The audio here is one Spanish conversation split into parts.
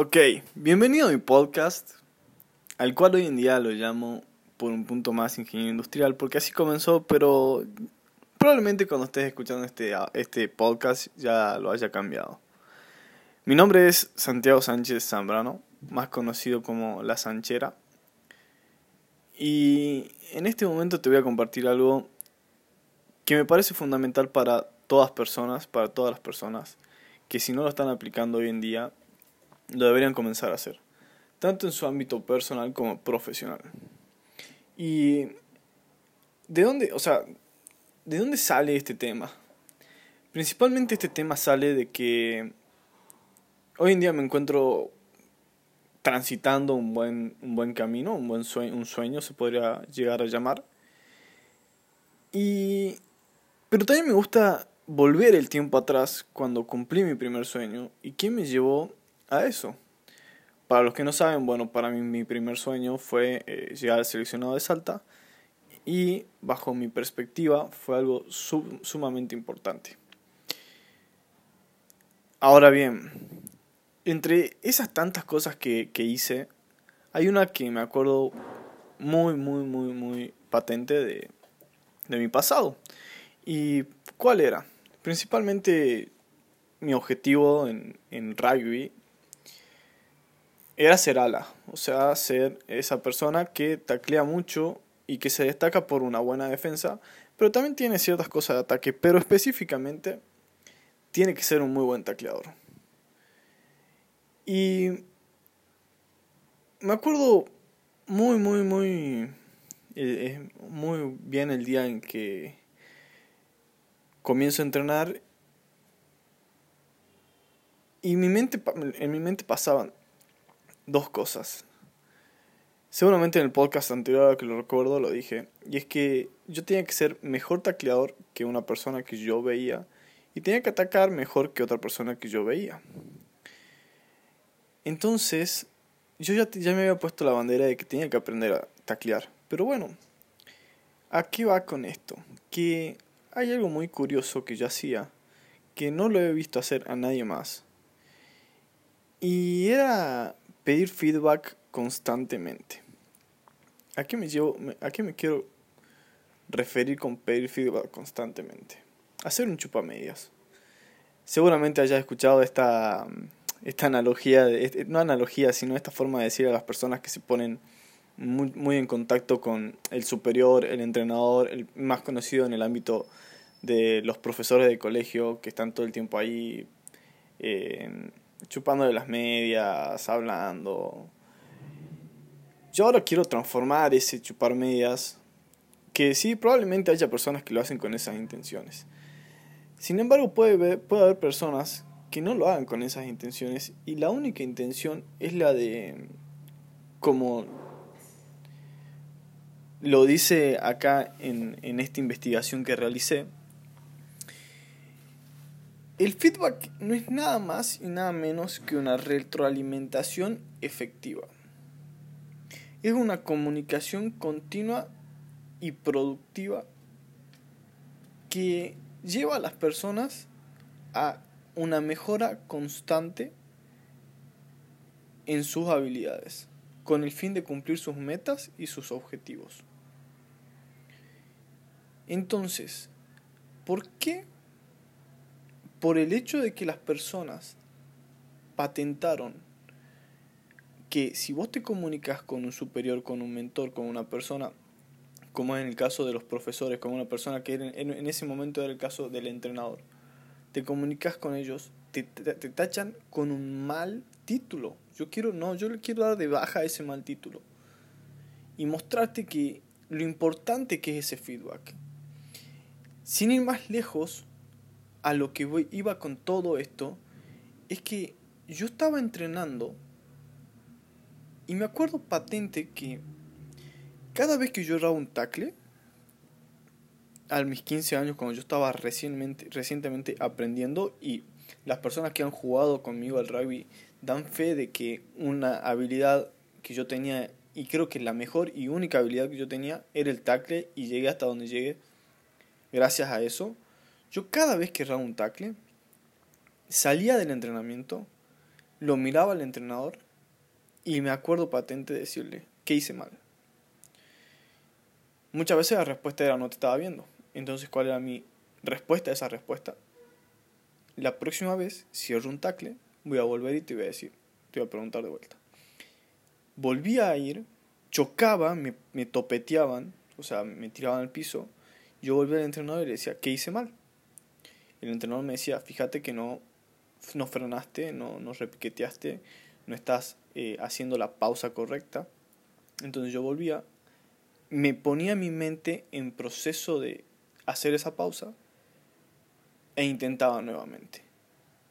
Ok, bienvenido a mi podcast, al cual hoy en día lo llamo por un punto más ingeniero industrial, porque así comenzó, pero probablemente cuando estés escuchando este, este podcast ya lo haya cambiado. Mi nombre es Santiago Sánchez Zambrano, más conocido como La Sanchera, y en este momento te voy a compartir algo que me parece fundamental para todas personas, para todas las personas, que si no lo están aplicando hoy en día, lo deberían comenzar a hacer, tanto en su ámbito personal como profesional. Y ¿de dónde, o sea, de dónde sale este tema? Principalmente este tema sale de que hoy en día me encuentro transitando un buen, un buen camino, un buen sueño, un sueño se podría llegar a llamar. Y pero también me gusta volver el tiempo atrás cuando cumplí mi primer sueño y qué me llevó a eso. Para los que no saben, bueno, para mí mi primer sueño fue eh, llegar al seleccionado de Salta y bajo mi perspectiva fue algo sumamente importante. Ahora bien, entre esas tantas cosas que, que hice, hay una que me acuerdo muy, muy, muy, muy patente de, de mi pasado. ¿Y cuál era? Principalmente mi objetivo en, en rugby era ser ala, o sea, ser esa persona que taclea mucho y que se destaca por una buena defensa, pero también tiene ciertas cosas de ataque, pero específicamente tiene que ser un muy buen tacleador. Y me acuerdo muy, muy, muy, eh, muy bien el día en que comienzo a entrenar y mi mente, en mi mente pasaban dos cosas. Seguramente en el podcast anterior que lo recuerdo lo dije. Y es que yo tenía que ser mejor tacleador que una persona que yo veía. Y tenía que atacar mejor que otra persona que yo veía. Entonces, yo ya, ya me había puesto la bandera de que tenía que aprender a taclear. Pero bueno, ¿a qué va con esto? Que hay algo muy curioso que yo hacía, que no lo he visto hacer a nadie más. Y era pedir feedback constantemente. ¿A qué me quiero referir con pedir feedback constantemente? Hacer un chupamedias. Seguramente hayas escuchado esta, esta analogía, de, no analogía, sino esta forma de decir a las personas que se ponen muy, muy en contacto con el superior, el entrenador, el más conocido en el ámbito de los profesores de colegio que están todo el tiempo ahí. Eh, chupando de las medias, hablando. Yo ahora quiero transformar ese chupar medias, que sí, probablemente haya personas que lo hacen con esas intenciones. Sin embargo, puede, puede haber personas que no lo hagan con esas intenciones y la única intención es la de, como lo dice acá en, en esta investigación que realicé, el feedback no es nada más y nada menos que una retroalimentación efectiva. Es una comunicación continua y productiva que lleva a las personas a una mejora constante en sus habilidades, con el fin de cumplir sus metas y sus objetivos. Entonces, ¿por qué por el hecho de que las personas patentaron que si vos te comunicas con un superior, con un mentor, con una persona, como es en el caso de los profesores, con una persona que en, ese momento era el caso del entrenador, te comunicas con ellos, te, te, tachan con un mal título. Yo quiero, no, yo le quiero dar de baja ese mal título. Y mostrarte que lo importante que es ese feedback. Sin ir más lejos, a lo que iba con todo esto es que yo estaba entrenando y me acuerdo patente que cada vez que yo era un tackle, a mis 15 años, cuando yo estaba recientemente, recientemente aprendiendo y las personas que han jugado conmigo al rugby dan fe de que una habilidad que yo tenía, y creo que la mejor y única habilidad que yo tenía, era el tackle y llegué hasta donde llegué gracias a eso yo cada vez que erraba un tackle, salía del entrenamiento lo miraba al entrenador y me acuerdo patente de decirle, ¿qué hice mal? Muchas veces la respuesta era no te estaba viendo. Entonces, ¿cuál era mi respuesta a esa respuesta? La próxima vez, cierro un tackle, voy a volver y te voy a decir, te voy a preguntar de vuelta. Volvía a ir, chocaba, me, me topeteaban, o sea, me tiraban al piso. Yo volvía al entrenador y le decía, ¿qué hice mal? El entrenador me decía, fíjate que no, no frenaste, no, no repiqueteaste, no estás eh, haciendo la pausa correcta. Entonces yo volvía, me ponía mi mente en proceso de hacer esa pausa e intentaba nuevamente.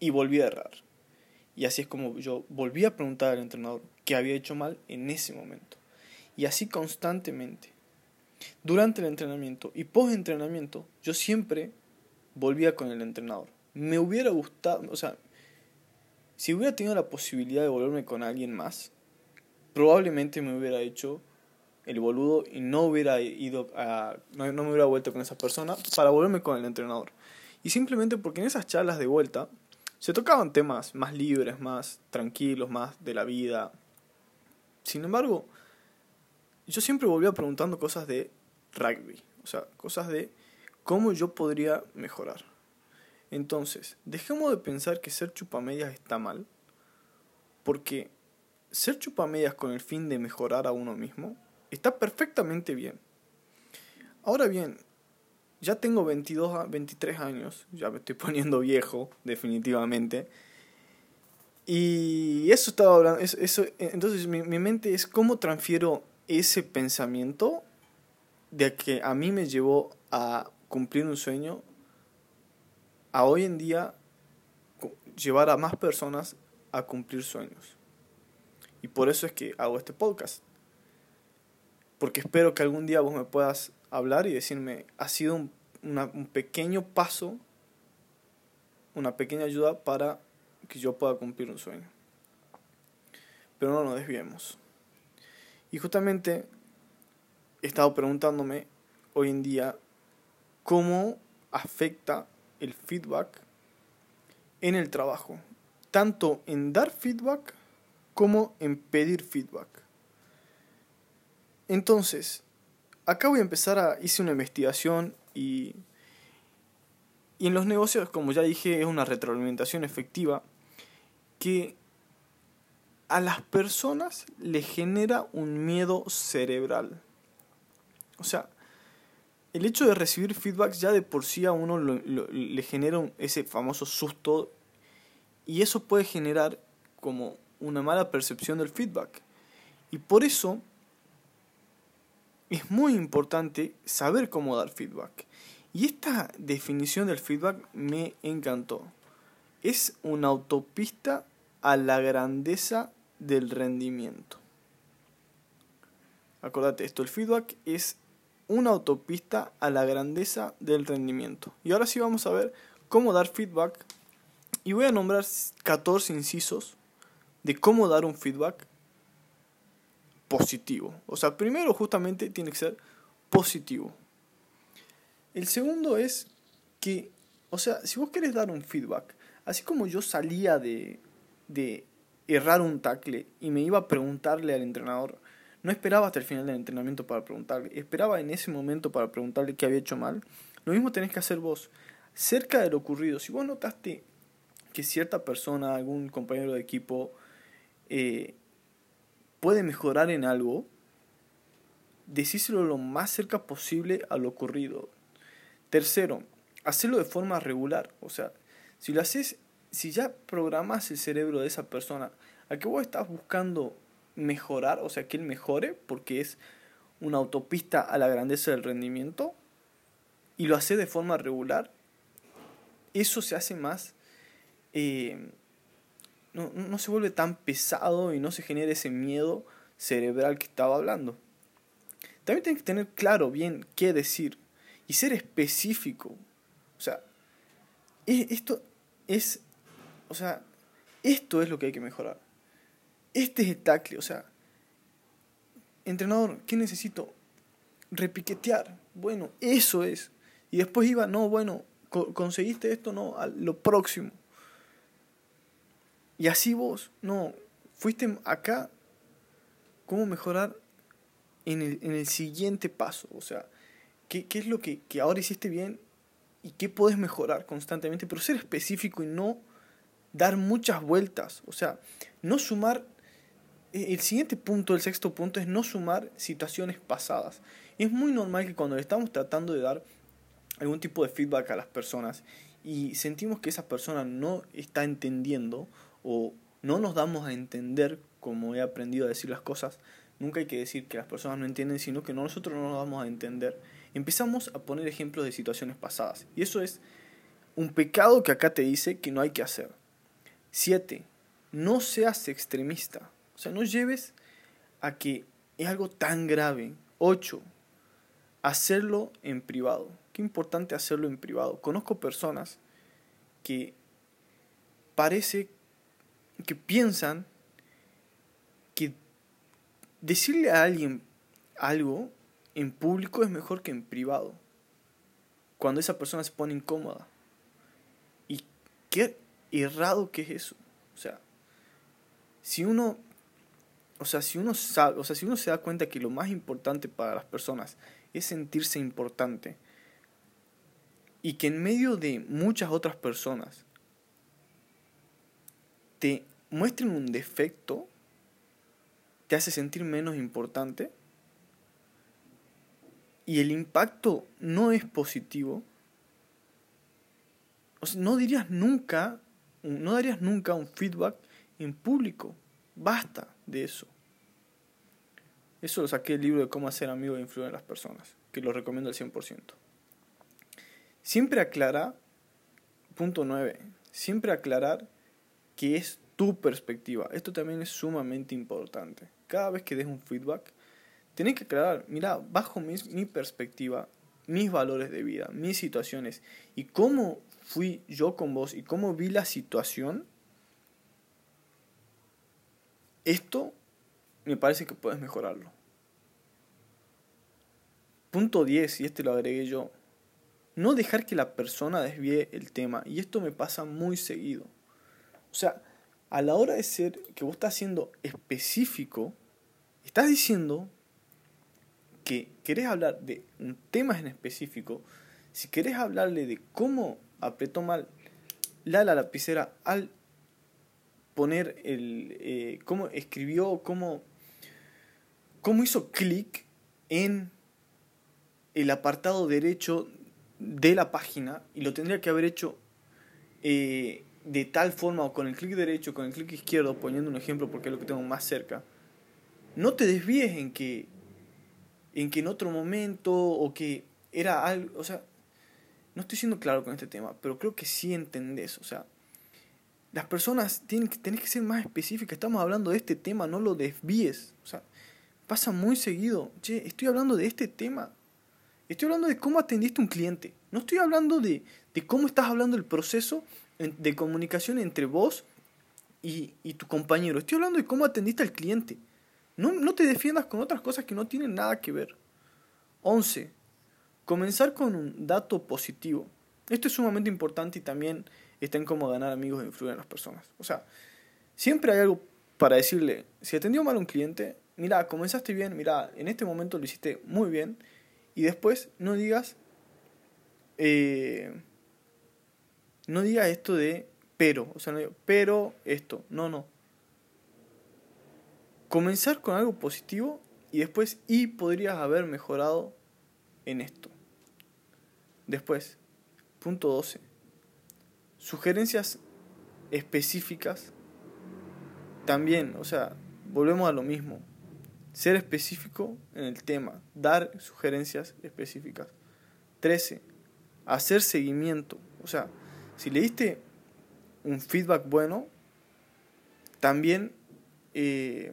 Y volví a errar. Y así es como yo volví a preguntar al entrenador qué había hecho mal en ese momento. Y así constantemente. Durante el entrenamiento y post entrenamiento, yo siempre volvía con el entrenador. Me hubiera gustado, o sea, si hubiera tenido la posibilidad de volverme con alguien más, probablemente me hubiera hecho el boludo y no hubiera ido a, no, me hubiera vuelto con esa persona para volverme con el entrenador. Y simplemente porque en esas charlas de vuelta se tocaban temas más libres, más tranquilos, más de la vida. Sin embargo, yo siempre volvía preguntando cosas de rugby, o sea, cosas de cómo yo podría mejorar. Entonces, dejemos de pensar que ser chupamedias está mal, porque ser chupamedias con el fin de mejorar a uno mismo está perfectamente bien. Ahora bien, ya tengo 22 a 23 años, ya me estoy poniendo viejo, definitivamente. Y eso estaba hablando, eso, entonces mi, mi mente es cómo transfiero ese pensamiento de que a mí me llevó a cumplir un sueño a hoy en día llevar a más personas a cumplir sueños. Y por eso es que hago este podcast. Porque espero que algún día vos me puedas hablar y decirme, ha sido un, un pequeño paso, una pequeña ayuda para que yo pueda cumplir un sueño. Pero no nos desviemos. Y justamente he estado preguntándome hoy en día cómo afecta el feedback en el trabajo, tanto en dar feedback como en pedir feedback. Entonces, acá voy a empezar a hice una investigación y y en los negocios, como ya dije, es una retroalimentación efectiva que a las personas le genera un miedo cerebral. O sea, el hecho de recibir feedback ya de por sí a uno le genera ese famoso susto y eso puede generar como una mala percepción del feedback. Y por eso es muy importante saber cómo dar feedback. Y esta definición del feedback me encantó. Es una autopista a la grandeza del rendimiento. Acordate esto, el feedback es una autopista a la grandeza del rendimiento. Y ahora sí vamos a ver cómo dar feedback. Y voy a nombrar 14 incisos de cómo dar un feedback positivo. O sea, primero justamente tiene que ser positivo. El segundo es que, o sea, si vos querés dar un feedback, así como yo salía de, de errar un tackle y me iba a preguntarle al entrenador, no esperaba hasta el final del entrenamiento para preguntarle, esperaba en ese momento para preguntarle qué había hecho mal. Lo mismo tenés que hacer vos. Cerca de lo ocurrido, si vos notaste que cierta persona, algún compañero de equipo, eh, puede mejorar en algo, decíselo lo más cerca posible a lo ocurrido. Tercero, hacerlo de forma regular. O sea, si lo haces, si ya programas el cerebro de esa persona, a que vos estás buscando mejorar, o sea, que él mejore, porque es una autopista a la grandeza del rendimiento, y lo hace de forma regular, eso se hace más, eh, no, no se vuelve tan pesado y no se genera ese miedo cerebral que estaba hablando. También tienes que tener claro bien qué decir y ser específico. O sea, esto es, o sea, esto es lo que hay que mejorar. Este es el tackle, o sea, entrenador, ¿qué necesito? Repiquetear. Bueno, eso es. Y después iba, no, bueno, conseguiste esto, no, lo próximo. Y así vos, no, fuiste acá, ¿cómo mejorar en el, en el siguiente paso? O sea, ¿qué, qué es lo que, que ahora hiciste bien y qué puedes mejorar constantemente? Pero ser específico y no dar muchas vueltas. O sea, no sumar el siguiente punto, el sexto punto, es no sumar situaciones pasadas. Es muy normal que cuando estamos tratando de dar algún tipo de feedback a las personas y sentimos que esa persona no está entendiendo o no nos damos a entender como he aprendido a decir las cosas, nunca hay que decir que las personas no entienden, sino que nosotros no nos damos a entender. Empezamos a poner ejemplos de situaciones pasadas. Y eso es un pecado que acá te dice que no hay que hacer. 7. No seas extremista. O sea, no lleves a que es algo tan grave. 8. Hacerlo en privado. Qué importante hacerlo en privado. Conozco personas que parece que piensan que decirle a alguien algo en público es mejor que en privado. Cuando esa persona se pone incómoda. Y qué errado que es eso. O sea, si uno o sea, si uno sabe, o sea, si uno se da cuenta que lo más importante para las personas es sentirse importante, y que en medio de muchas otras personas te muestren un defecto, te hace sentir menos importante y el impacto no es positivo, no dirías nunca, no darías nunca un feedback en público. Basta de eso. Eso lo saqué del libro de cómo hacer amigos e influir en las personas, que lo recomiendo al 100%. Siempre aclara, punto 9, siempre aclarar que es tu perspectiva. Esto también es sumamente importante. Cada vez que des un feedback, tenés que aclarar, mira, bajo mi, mi perspectiva, mis valores de vida, mis situaciones y cómo fui yo con vos y cómo vi la situación, esto me parece que puedes mejorarlo. Punto 10, y este lo agregué yo, no dejar que la persona desvíe el tema. Y esto me pasa muy seguido. O sea, a la hora de ser que vos estás siendo específico, estás diciendo que querés hablar de un tema en específico, si querés hablarle de cómo apretó mal la, la lapicera al poner el... Eh, cómo escribió, cómo, cómo hizo clic en el apartado derecho de la página y lo tendría que haber hecho eh, de tal forma o con el clic derecho, con el clic izquierdo, poniendo un ejemplo porque es lo que tengo más cerca, no te desvíes en que en que en otro momento o que era algo, o sea, no estoy siendo claro con este tema, pero creo que sí entendés, o sea, las personas tienen que, tenés que ser más específicas, estamos hablando de este tema, no lo desvíes, o sea, pasa muy seguido, che, estoy hablando de este tema, Estoy hablando de cómo atendiste un cliente. No estoy hablando de, cómo estás hablando del proceso de comunicación entre vos y, tu compañero. Estoy hablando de cómo atendiste al cliente. No, no te defiendas con otras cosas que no tienen nada que ver. 11. Comenzar con un dato positivo. Esto es sumamente importante y también está en cómo ganar amigos e influir en las personas. O sea, siempre hay algo para decirle, si atendió mal a un cliente, mira, comenzaste bien, mira, en este momento lo hiciste muy bien y después no digas. Eh, no digas esto de pero. O sea, no digo, pero esto. No, no. Comenzar con algo positivo y después y podrías haber mejorado en esto. Después, punto 12. Sugerencias específicas. También, o sea, volvemos a lo mismo ser específico en el tema, dar sugerencias específicas. 13. Hacer seguimiento. O sea, si le diste un feedback bueno, también eh,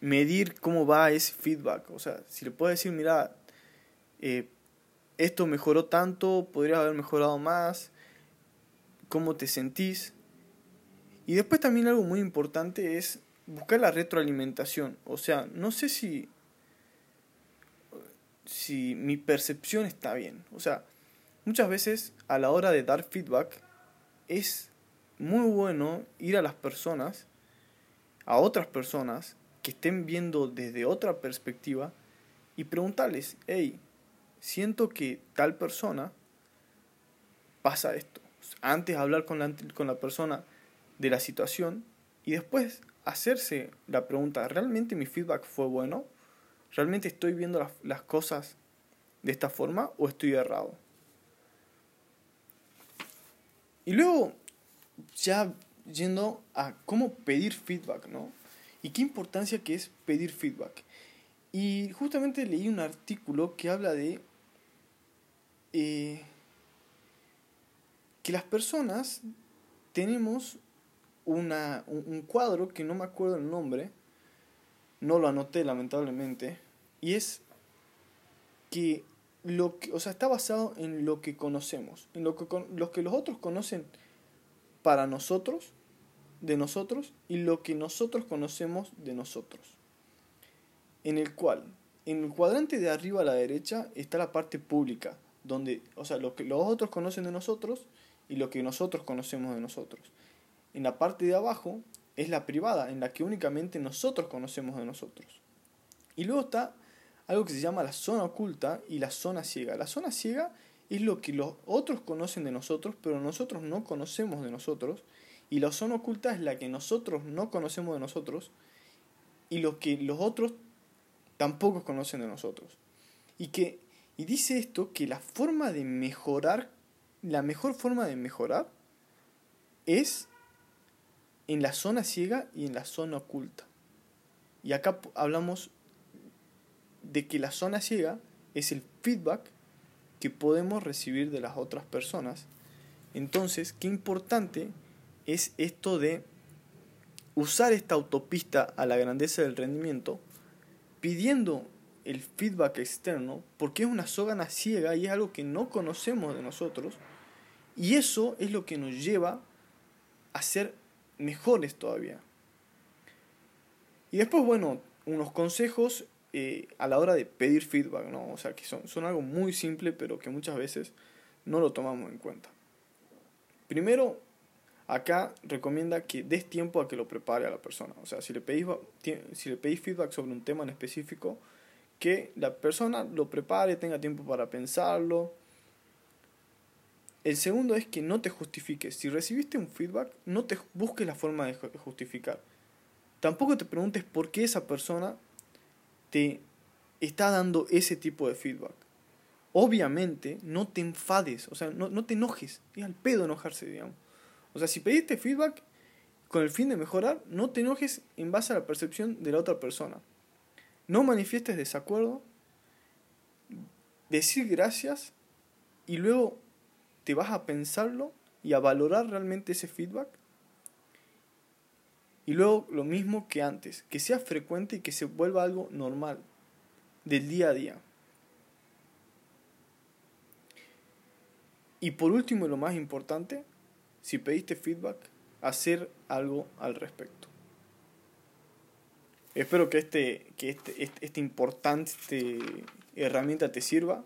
medir cómo va ese feedback. O sea, si le puedes decir, mira, eh, esto mejoró tanto, podrías haber mejorado más, cómo te sentís. Y después también algo muy importante es buscar la retroalimentación. O sea, no sé si, si mi percepción está bien. O sea, muchas veces a la hora de dar feedback es muy bueno ir a las personas, a otras personas que estén viendo desde otra perspectiva y preguntarles, hey, siento que tal persona pasa esto. Antes hablar con la, con la persona de la situación y después hacerse la pregunta, ¿realmente mi feedback fue bueno? ¿Realmente estoy viendo las, cosas de esta forma o estoy errado? Y luego, ya yendo a cómo pedir feedback, ¿no? Y qué importancia que es pedir feedback. Y justamente leí un artículo que habla de eh, que las personas tenemos una, un, cuadro que no me acuerdo el nombre, no lo anoté lamentablemente, y es que lo que, o sea, está basado en lo que conocemos, en lo que, lo que los otros conocen para nosotros, de nosotros, y lo que nosotros conocemos de nosotros. En el cual, en el cuadrante de arriba a la derecha está la parte pública, donde, o sea, lo que los otros conocen de nosotros y lo que nosotros conocemos de nosotros. En la parte de abajo es la privada, en la que únicamente nosotros conocemos de nosotros. Y luego está algo que se llama la zona oculta y la zona ciega. La zona ciega es lo que los otros conocen de nosotros, pero nosotros no conocemos de nosotros. Y la zona oculta es la que nosotros no conocemos de nosotros y lo que los otros tampoco conocen de nosotros. Y que y dice esto que la forma de mejorar, la mejor forma de mejorar es en la zona ciega y en la zona oculta. Y acá hablamos de que la zona ciega es el feedback que podemos recibir de las otras personas. Entonces, qué importante es esto de usar esta autopista a la grandeza del rendimiento, pidiendo el feedback externo, porque es una sógana ciega y es algo que no conocemos de nosotros, y eso es lo que nos lleva a ser mejores todavía. Y después, bueno, unos consejos eh, a la hora de pedir feedback, ¿no? O sea, que son, son algo muy simple, pero que muchas veces no lo tomamos en cuenta. Primero, acá recomienda que des tiempo a que lo prepare a la persona. O sea, si le pedís, si le pedís feedback sobre un tema en específico, que la persona lo prepare, tenga tiempo para pensarlo. El segundo es que no te justifiques. Si recibiste un feedback, no te busques la forma de justificar. Tampoco te preguntes por qué esa persona te está dando ese tipo de feedback. Obviamente, no te enfades, o sea, no, no te enojes. Es al pedo enojarse, digamos. O sea, si pediste feedback con el fin de mejorar, no te enojes en base a la percepción de la otra persona. No manifiestes desacuerdo, decir gracias y luego te vas a pensarlo y a valorar realmente ese feedback. Y luego lo mismo que antes, que sea frecuente y que se vuelva algo normal, del día a día. Y por último y lo más importante, si pediste feedback, hacer algo al respecto. Espero que este, que este, este, este importante herramienta te sirva,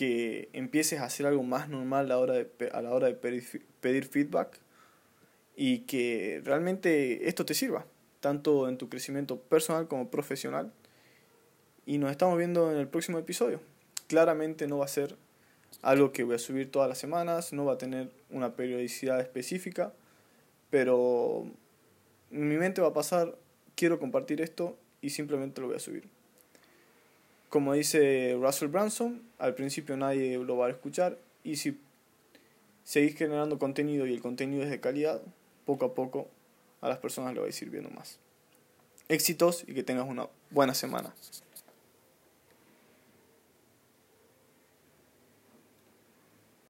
que empieces a hacer algo más normal a la hora de, a la hora de pedir, feedback y que realmente esto te sirva, tanto en tu crecimiento personal como profesional. Y nos estamos viendo en el próximo episodio. Claramente no va a ser algo que voy a subir todas las semanas, no va a tener una periodicidad específica, pero mi mente va a pasar quiero compartir esto y simplemente lo voy a subir. Como dice Russell Branson, al principio nadie lo va a escuchar y si seguís generando contenido y el contenido es de calidad, poco a poco a las personas le va a ir sirviendo más. Éxitos y que tengas una buena semana.